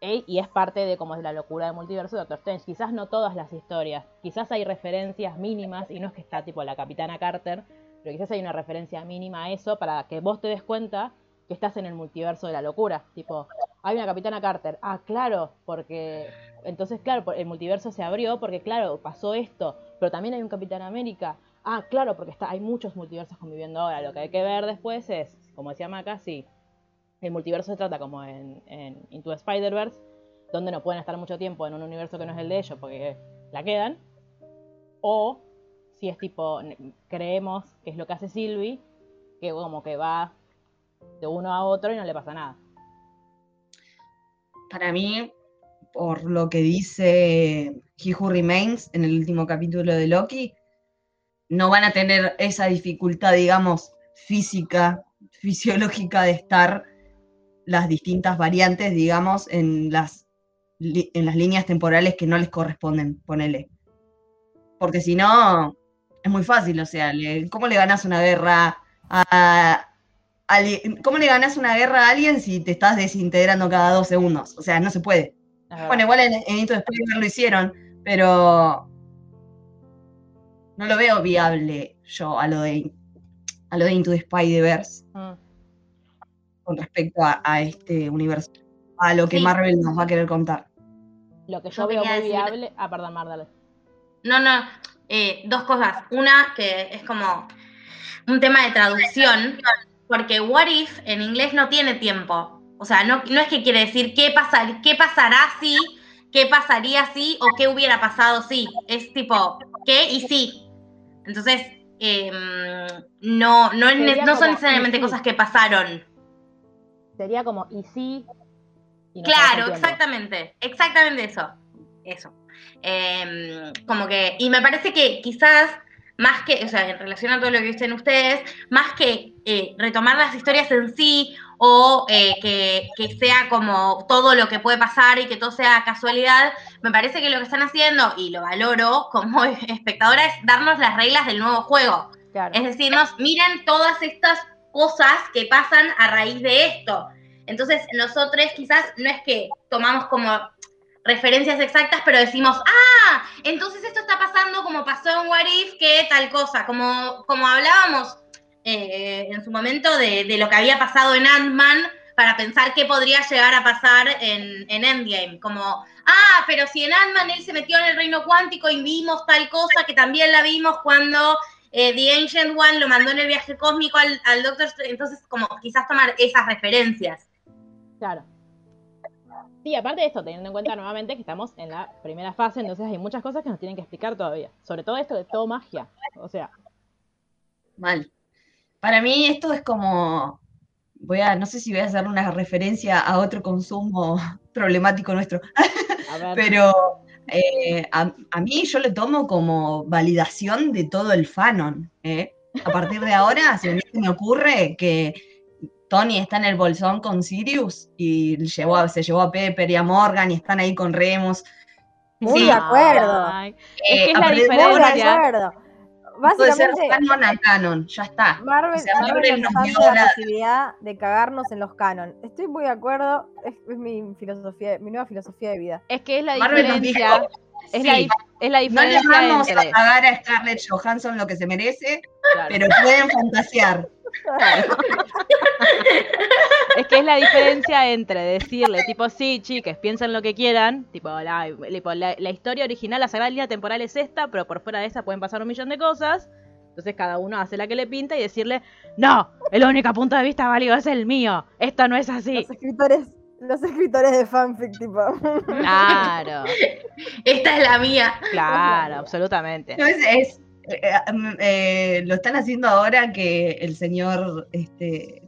E, y es parte de como es la locura del multiverso de Doctor Strange. Quizás no todas las historias, quizás hay referencias mínimas, y no es que está tipo la Capitana Carter, pero quizás hay una referencia mínima a eso para que vos te des cuenta que estás en el multiverso de la locura. Tipo, hay una Capitana Carter. Ah, claro, porque entonces, claro, el multiverso se abrió porque, claro, pasó esto, pero también hay un Capitán América. Ah, claro, porque está, hay muchos multiversos conviviendo ahora. Lo que hay que ver después es, como decía Maca, si el multiverso se trata como en, en Into Spider-Verse, donde no pueden estar mucho tiempo en un universo que no es el de ellos porque la quedan, o si es tipo, creemos que es lo que hace Sylvie, que como que va de uno a otro y no le pasa nada. Para mí, por lo que dice He Who Remains en el último capítulo de Loki, no van a tener esa dificultad, digamos, física, fisiológica de estar las distintas variantes, digamos, en las, en las líneas temporales que no les corresponden, ponele. Porque si no, es muy fácil, o sea, ¿cómo le ganas una guerra a, ¿Cómo le ganas una guerra a alguien si te estás desintegrando cada dos segundos? O sea, no se puede. Bueno, igual en, en Into the lo hicieron, pero no lo veo viable yo a lo de, a lo de Into the Spider-Verse mm. con respecto a, este universo, a lo que Marvel nos va a querer contar. Lo que yo, veo muy viable. Ah, perdón, Mar, No, no, eh, dos cosas. Una, que es como un tema de traducción. Porque what if en inglés no tiene tiempo. O sea, no, no es que quiere decir qué, pasar, qué pasará si, qué pasaría si o qué hubiera pasado si. Es tipo, qué y sí. Entonces, em, no, no, es- no son necesariamente cosas que pasaron. Sería como, y sí. y no Claro, exactamente, exactamente eso, eso. Em, como que, y me parece que quizás, más que, o sea, en relación a todo lo que dicen ustedes, más que eh, retomar las historias en sí o eh, que, que sea como todo lo que puede pasar y que todo sea casualidad, me parece que lo que están haciendo, y lo valoro como [LAUGHS] espectadora, es darnos las reglas del nuevo juego. Claro. Es decirnos, miren todas estas cosas que pasan a raíz de esto. Entonces, nosotros quizás no es que tomamos como referencias exactas, pero decimos, ah, entonces esto está pasando como pasó en What If, que tal cosa, como, como hablábamos eh, en su momento de, de lo que había pasado en Ant-Man para pensar qué podría llegar a pasar en, en Endgame, como, ah, pero si en Ant-Man él se metió en el reino cuántico y vimos tal cosa que también la vimos cuando eh, The Ancient One lo mandó en el viaje cósmico al, al Doctor entonces como quizás tomar esas referencias. Claro. Sí, aparte de esto, teniendo en cuenta nuevamente que estamos en la primera fase, entonces hay muchas cosas que nos tienen que explicar todavía. Sobre todo esto de todo magia. O sea, Mal. Para mí esto es como, voy a, no sé si voy a hacer una referencia a otro consumo problemático nuestro, [LAUGHS] pero eh, a, a mí yo lo tomo como validación de todo el fanon. ¿eh? A partir de ahora, si a mí se me ocurre que Tony está en el bolsón con Sirius y llevó a- se llevó a Pepper y a Morgan y están ahí con Remus. Muy Sí, de acuerdo. Ay, eh, es que es la de Muy de diferencia. acuerdo. puede ser Básicamente, canon a canon, ya está. Marvel, O sea, Marvel Marvel nos dio la posibilidad de cagarnos en los canon. Estoy muy de acuerdo, es, es mi filosofía, mi nueva filosofía de vida. Es que es la Marvel diferencia. dijo, Es, sí, la, es la no le diferencia vamos entre. a pagar a Scarlett Johansson lo que se merece, Claro. pero pueden fantasear. Es que es la diferencia entre decirle, tipo, sí, chiques, piensen lo que quieran, tipo, la, tipo, la, la historia original, la sagrada línea temporal es esta, pero por fuera de esa pueden pasar un millón de cosas. Entonces cada uno hace la que le pinta y decirle, no, el único punto de vista válido es el mío, esto no es así. Los escritores, los escritores de fanfic, tipo. Claro, Esta es la mía. claro, absolutamente. No, es, es, eh, eh, lo están haciendo ahora que el señor este,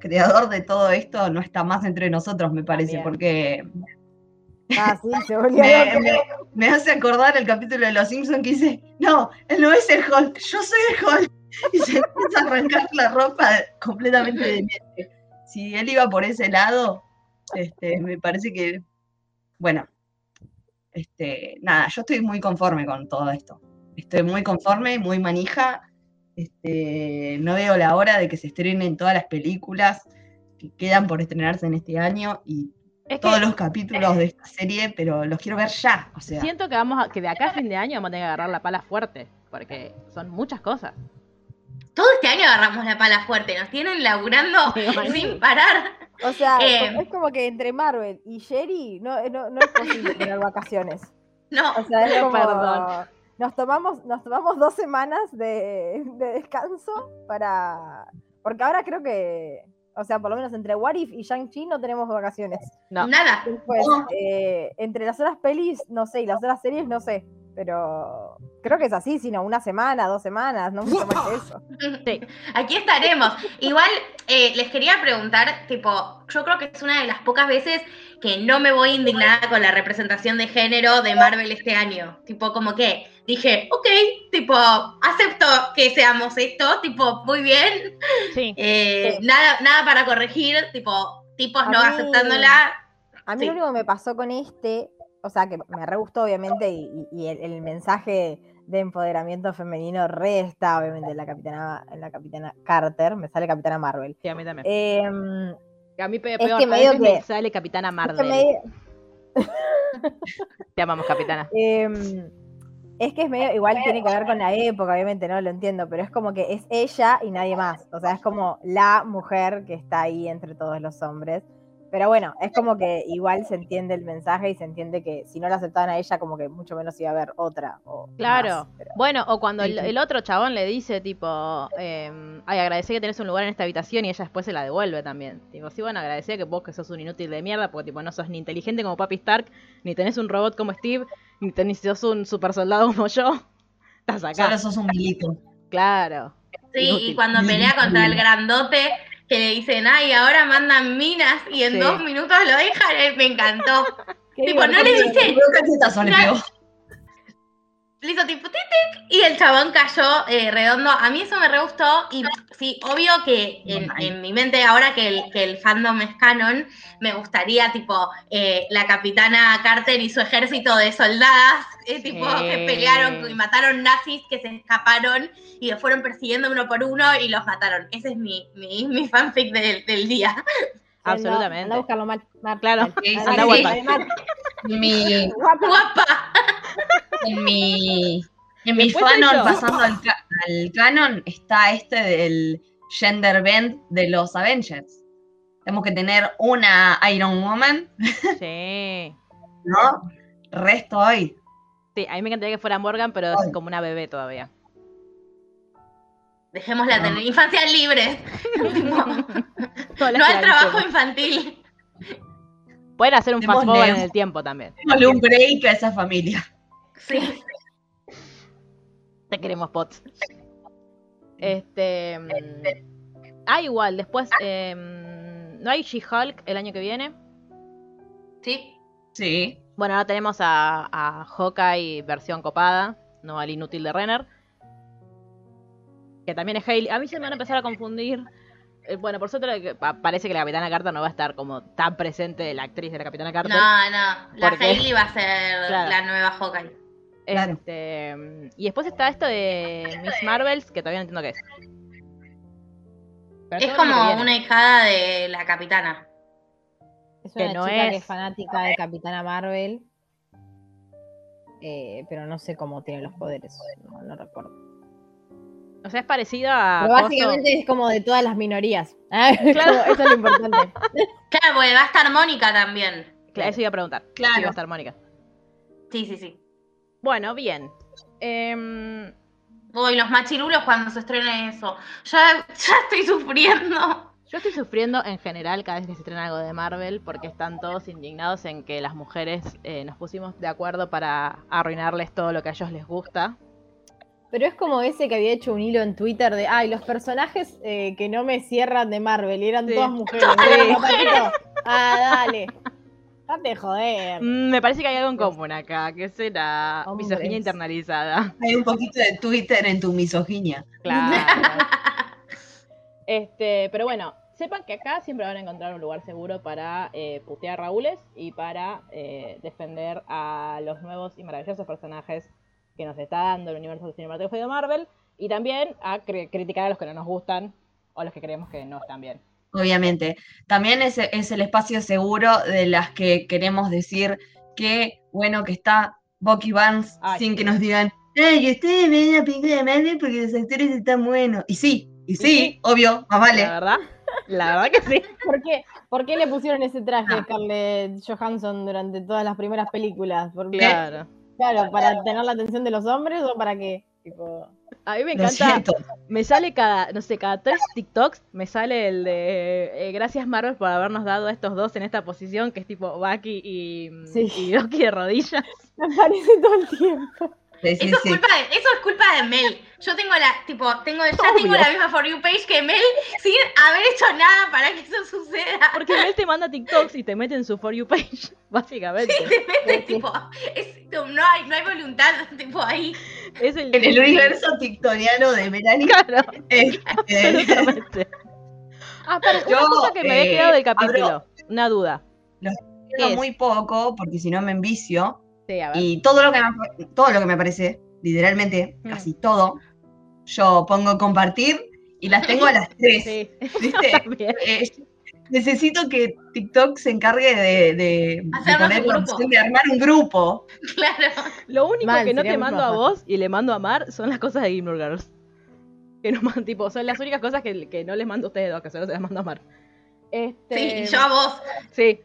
creador de todo esto no está más entre nosotros, me parece, También. porque Ah, sí, [LAUGHS] se volvió me, loco. me- me hace acordar el capítulo de Los Simpsons que dice, no, él no es el Hulk, yo soy el Hulk. Y se empieza a arrancar la ropa completamente de mente. Si él iba por ese lado, este, me parece que, bueno, este, nada, yo estoy muy conforme con todo esto. Estoy muy conforme, muy manija. Este, no veo la hora de que se estrenen todas las películas que quedan por estrenarse en este año y Es que todos los capítulos de esta serie, pero los quiero ver ya. O sea, siento que vamos a- que de acá a fin de año vamos a tener que agarrar la pala fuerte, porque son muchas cosas. Todo este año agarramos la pala fuerte, nos tienen laburando [LAUGHS] sin parar. O sea, Eh. es como que entre Marvel y Sherry no, no, no es posible tener vacaciones. [LAUGHS] No, O sea, es [LAUGHS] como. Perdón. Nos tomamos, nos tomamos dos semanas de, de descanso para. Porque ahora creo que. O sea, por lo menos entre What If y Shang-Chi no tenemos vacaciones. No. nada. Después, No. eh, entre las otras pelis, no sé, y las otras series, no sé. Pero creo que es así, sino una semana, dos semanas, no mucho más que eso. [LAUGHS] Aquí estaremos. Igual eh, les quería preguntar, tipo, yo creo que es una de las pocas veces que no me voy indignada con la representación de género de Marvel este año. Tipo, como que dije, ok, tipo, acepto que seamos esto, tipo, muy bien. Sí. [LAUGHS] Eh, Sí. Nada, nada para corregir, tipo, tipos A no mí- aceptándola. A mí Sí. lo único que me pasó con este, o sea, que me re gustó, obviamente, y, el, el mensaje de empoderamiento femenino resta, obviamente, en la capitana, en la capitana Carter, me sale capitana Marvel. Sí, a mí también. Em, a mí pe- es peor, que a medio me sale Capitana es que Marvel. me- Te amamos, Capitana. [LAUGHS] em, es que es medio, igual tiene que ver con la época, obviamente, no lo entiendo, pero es como que es ella y nadie más. O sea, es como la mujer que está ahí entre todos los hombres. Pero bueno, es como que igual se entiende el mensaje y se entiende que si no la aceptaban a ella, como que mucho menos iba a haber otra. O Claro. más, pero- Bueno, o cuando el, otro chabón le dice, tipo, eh, ay, agradecí que tenés un lugar en esta habitación y ella después se la devuelve también. Tipo, sí, bueno, agradecí que vos que sos un inútil de mierda, porque tipo, no sos ni inteligente como Papi Stark, ni tenés un robot como Steve, ni sos un super soldado como yo. [LAUGHS] Estás acá. Solo sos un milito. Claro. Sí, Inútil. y cuando pelea contra el grandote, que le dicen, ay, ahora mandan minas y en Sí. dos minutos lo dejan, eh, me encantó. [LAUGHS] Qué Tipo, no le divertido. dice, Creo que cachetazo le No. Le hizo tipo tic, tic, y el chabón cayó eh, redondo. A mí eso me re gustó y sí, obvio que en, mi mente, ahora que el, que el fandom es canon, me gustaría tipo eh, la capitana Carter y su ejército de soldadas, eh, tipo Sí. que pelearon y mataron nazis que se escaparon y los fueron persiguiendo uno por uno y los mataron. Ese es mi, mi, mi fanfic del, del día. Absolutamente. Anda a buscarlo, Mar. Mar. Claro. Anda mi, Guapa. En mi, en mi fanon, pasando al, ca- al canon, está este del gender bend de los Avengers. Tenemos que tener una Iron Woman, Sí. [LAUGHS] ¿no? Resto hoy. Sí, a mí me encantaría que fuera Morgan, pero es como una bebé todavía. Dejémosla No. tener infancia libre. [LAUGHS] No que al trabajo infantil. Pueden hacer un fast forward en el tiempo también. Démosle un break a esa familia. Sí. Te queremos, Pots. Este. mm, Ah, igual, después. em, ¿No hay She-Hulk el año que viene? Sí. Sí. Bueno, ahora tenemos a, a Hawkeye versión copada, no al inútil de Renner. Que también es Hailey. A mí se me van a empezar a confundir. Eh, bueno, por suerte parece que la Capitana Carter no va a estar como tan presente la actriz de la Capitana Carter. No, no. La ¿Por qué? Hailey va a ser Claro. la nueva Hawkeye. Claro. Este, mm, y después está esto de Miss Marvels, que todavía no entiendo qué es. Pero Es como una hijada de la capitana. Es Que una no chica que es- es fanática de Capitana Marvel. eh, pero no sé cómo tiene los poderes. No, no recuerdo. O sea, es parecida a. Pero básicamente es como de todas las minorías. [LAUGHS] Ah, Claro. como- Eso es lo importante. [LAUGHS] Claro, porque va a estar Mónica también. Claro, Eso iba a preguntar. Claro. Sí, va a estar Mónica. Sí, sí, sí. Bueno, bien. Em, Uy, los machirulos cuando se estrene eso. Ya, ya estoy sufriendo. Yo estoy sufriendo en general cada vez que se estrena algo de Marvel porque están todos indignados en que las mujeres eh, nos pusimos de acuerdo para arruinarles todo lo que a ellos les gusta. Pero es como ese que había hecho un hilo en Twitter de, ay, los personajes eh, que no me cierran de Marvel, y eran Sí. todas [LAUGHS] mujeres. Todas Patito, Ah, dale. Date de joder. Mm, me parece que hay algo en común acá, que será Hombres. misoginia internalizada. Hay un poquito de Twitter en tu misoginia. Claro. [LAUGHS] este, pero bueno, sepan que acá siempre van a encontrar un lugar seguro para eh, putear Raúles y para eh, defender a los nuevos y maravillosos personajes que nos está dando el universo cinematográfico de Marvel y también a cri- criticar a los que no nos gustan o a los que creemos que no están bien. Obviamente. También es, es el espacio seguro de las que queremos decir que bueno que está Bucky Barnes Ay, sin que nos digan, ¡Ay, ustedes ven la película de Marvel porque los actores están buenos! Y sí, y sí, sí. obvio, más vale. La verdad, la verdad que sí. [LAUGHS] ¿Por qué? ¿Por qué le pusieron ese traje Ah. a Scarlett Johansson durante todas las primeras películas? Porque, Claro. claro, ¿para tener la atención de los hombres o para qué? Tipo, A mí me encanta. Me sale cada, no sé, cada tres TikToks me sale el de eh, gracias Marvel por habernos dado a estos dos en esta posición, que es tipo Bucky y, Sí. y Loki de rodillas. me [LAUGHS] aparece todo el tiempo. Sí, sí, Eso, sí. es culpa de, eso es culpa de Mel. Yo tengo la, tipo, tengo, ya Obvio. tengo la misma For You page que Mel sin haber hecho nada para que eso suceda. Porque él te manda TikToks y te mete en su For You page, [LAUGHS] básicamente. Te mete, Sí, sí. tipo, es, no, hay, no hay voluntad, [LAUGHS] tipo, ahí. Es el, En el universo tictoriano de Melanie. Claro, este. Ah, una Yo, cosa que me había quedado del abro- capítulo. Una duda. es? muy poco, porque si no me envicio. Sí, a ver. Y todo lo que me, todo lo que me aparece, literalmente, Mm. casi todo, yo pongo compartir y las tengo a las [LAUGHS] tres. Sí, ¿Viste? [LAUGHS] también. Eh, necesito que TikTok se encargue de, de, de Hacernos poner un la grupo. opción de armar un grupo. [LAUGHS] Claro. Lo único Mal, que no te mando a vos y le mando a Mar son las cosas de Gilmore Girls. Que no man- tipo, son las únicas cosas que, que no les mando a ustedes dos, que solo se las mando a Mar. Este, Sí, yo a vos. Sí.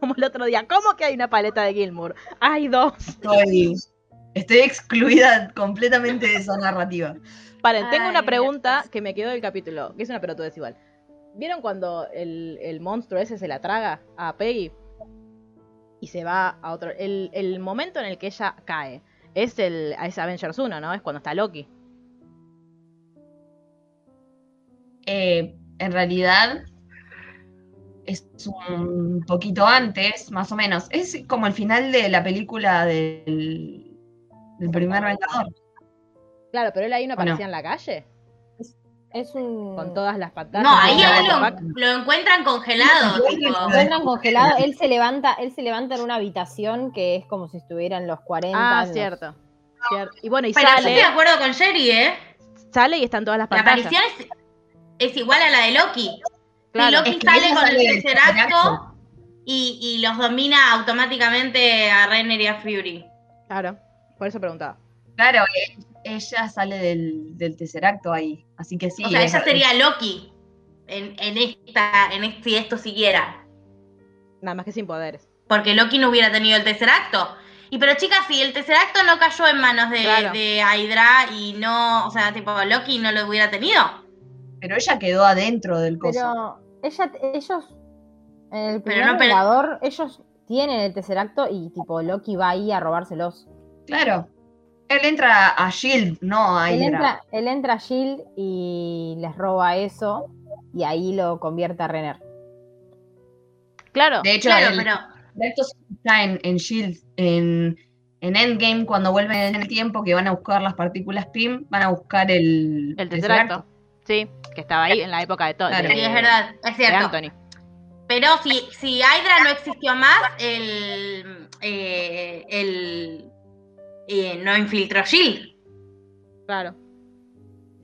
Como el otro día. ¿Cómo que hay una paleta de Gilmour? Hay dos. Estoy, estoy excluida completamente de esa narrativa. Paren, tengo Ay, una pregunta que me quedó del capítulo, que es una pelotudez igual. ¿Vieron cuando el, el monstruo ese se la traga a Peggy? Y se va a otro... El, el momento en el que ella cae es el es Avengers 1, ¿no? Es cuando está Loki. Eh, en realidad es un poquito antes, más o menos. Es como el final de la película del, del primer Vengador. Claro, pero él ahí no aparecía en la calle. Es un. Con todas las pantallas. No, ahí lo, lo encuentran congelado. Lo encuentran congelado, él se levanta, él se levanta en una habitación que es como si estuviera en los 40. Ah, los- cierto. Cierto. Y bueno, y Pero yo sale, estoy de acuerdo con Jerry, ¿eh? sale y están todas las La pantallas. aparición es, es igual a la de Loki. Claro. Y Loki Es que sale con sale el tercer acto y, y los domina automáticamente a Renner y a Fury. Claro, por eso preguntaba. Claro, e- ella sale del, del tercer acto ahí. Así que sí. o sea, es- ella sería Loki en, en esta, en este, si esto siguiera. Nada más que sin poderes. Porque Loki no hubiera tenido el tercer acto. Y pero chicas, si el tercer acto no cayó en manos de, Claro. de Hydra y no, o sea, tipo, Loki no lo hubiera tenido. Pero ella quedó adentro del coso. Pero ella, ellos, en el Pero primer no, pero- ellos tienen el Tesseracto y tipo Loki va ahí a robárselos. Claro. Él entra a Shield, no a Él Hydra. entra, él entra a Shield y les roba eso y ahí lo convierte a Renner. Claro. De hecho, Claro, el- pero esto está en, en Shield, en, en Endgame, cuando vuelven en el tiempo, que van a buscar las partículas PIM, van a buscar el, El. Sí, que estaba ahí en la época de todo. Claro. sí, es verdad, es De cierto. Anthony. Pero si, si Hydra no existió más, el, eh, el eh, no infiltró Shield. Claro.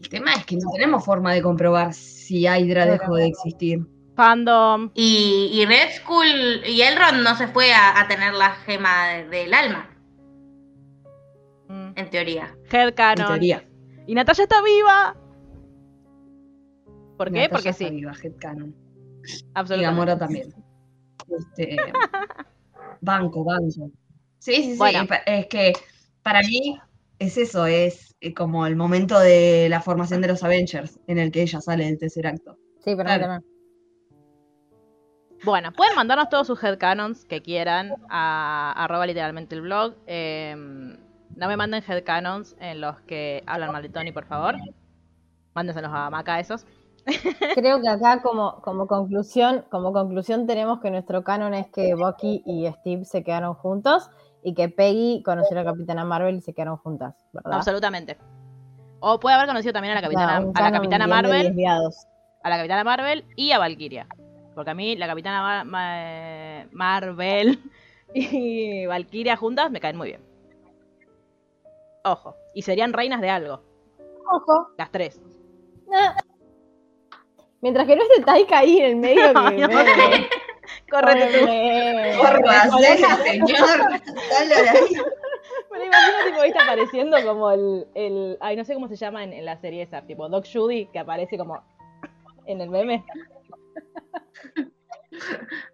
El tema es que no tenemos forma de comprobar si Hydra dejó de existir. Fandom. Y, y Red Skull y Elrond no se fue a, a tener la gema de- del alma, mm, en teoría. En Headcanon. teoría. Y Natalia está viva. ¿Por qué? Natalia Porque está sí. viva, Headcanon. Y Absolutamente. Gamora también. Este, [LAUGHS] banco, banco. Sí, sí, sí. Bueno. Es que para mí es eso, es eh, como el momento de la formación de los Avengers en el que ella sale del tercer acto. Sí, pero Claro. no Bueno, pueden mandarnos todos sus headcanons que quieran a arroba literalmente el blog. Eh, no me manden headcanons en los que hablan mal de Tony, por favor. Mándenselos a Maca esos. [LAUGHS] Creo que acá como, como conclusión, como conclusión tenemos que nuestro canon es que Bucky y Steve se quedaron juntos y que Peggy conoció a la Capitana Marvel y se quedaron juntas, ¿verdad? Absolutamente. O puede haber conocido también a la capitana, a la capitana Marvel, a la capitana Marvel y a Valkyria. Porque a mí la capitana Ma- Ma- Marvel [LAUGHS] y Valkyria juntas me caen muy bien. Ojo. Y serían reinas de algo. Ojo. Las tres. Mientras que no esté Taika ahí en el medio [LAUGHS] que Ay, no me-. Córrete tú. molesta. señor, sale de ahí. Me lo imagino tipo viste apareciendo como el, el ay no sé cómo se llama en, en la serie esa, tipo Doc Judy que aparece como en el meme.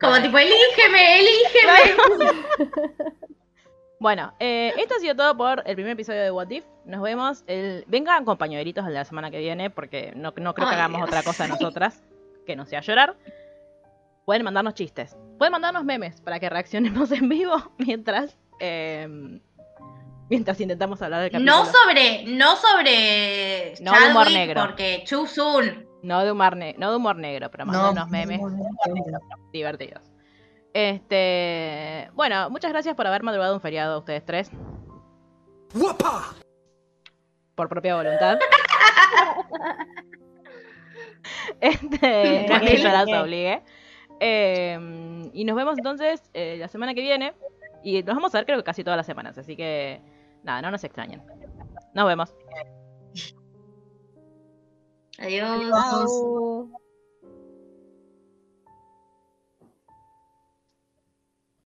Como tipo, elígeme, elígeme. Bueno, eh, esto ha sido todo por el primer episodio de What If. Nos vemos. El... Vengan compañeritos de la semana que viene porque no, no creo que Ay, hagamos Dios. otra cosa nosotras que no sea llorar. Pueden mandarnos chistes. Pueden mandarnos memes para que reaccionemos [LAUGHS] en vivo mientras eh, mientras intentamos hablar del capítulo. No sobre, no sobre No de humor negro. porque too soon. No de humor, ne- no de humor negro, pero mándanos memes. divertidos. Este, bueno, muchas gracias por haber madrugado un feriado ustedes tres. Por propia voluntad. [LAUGHS] este, no es que yo las obligue. Eh, y nos vemos entonces eh, la semana que viene. Y nos vamos a ver creo que casi todas las semanas. Así que nada, no nos extrañen. Nos vemos. Adiós.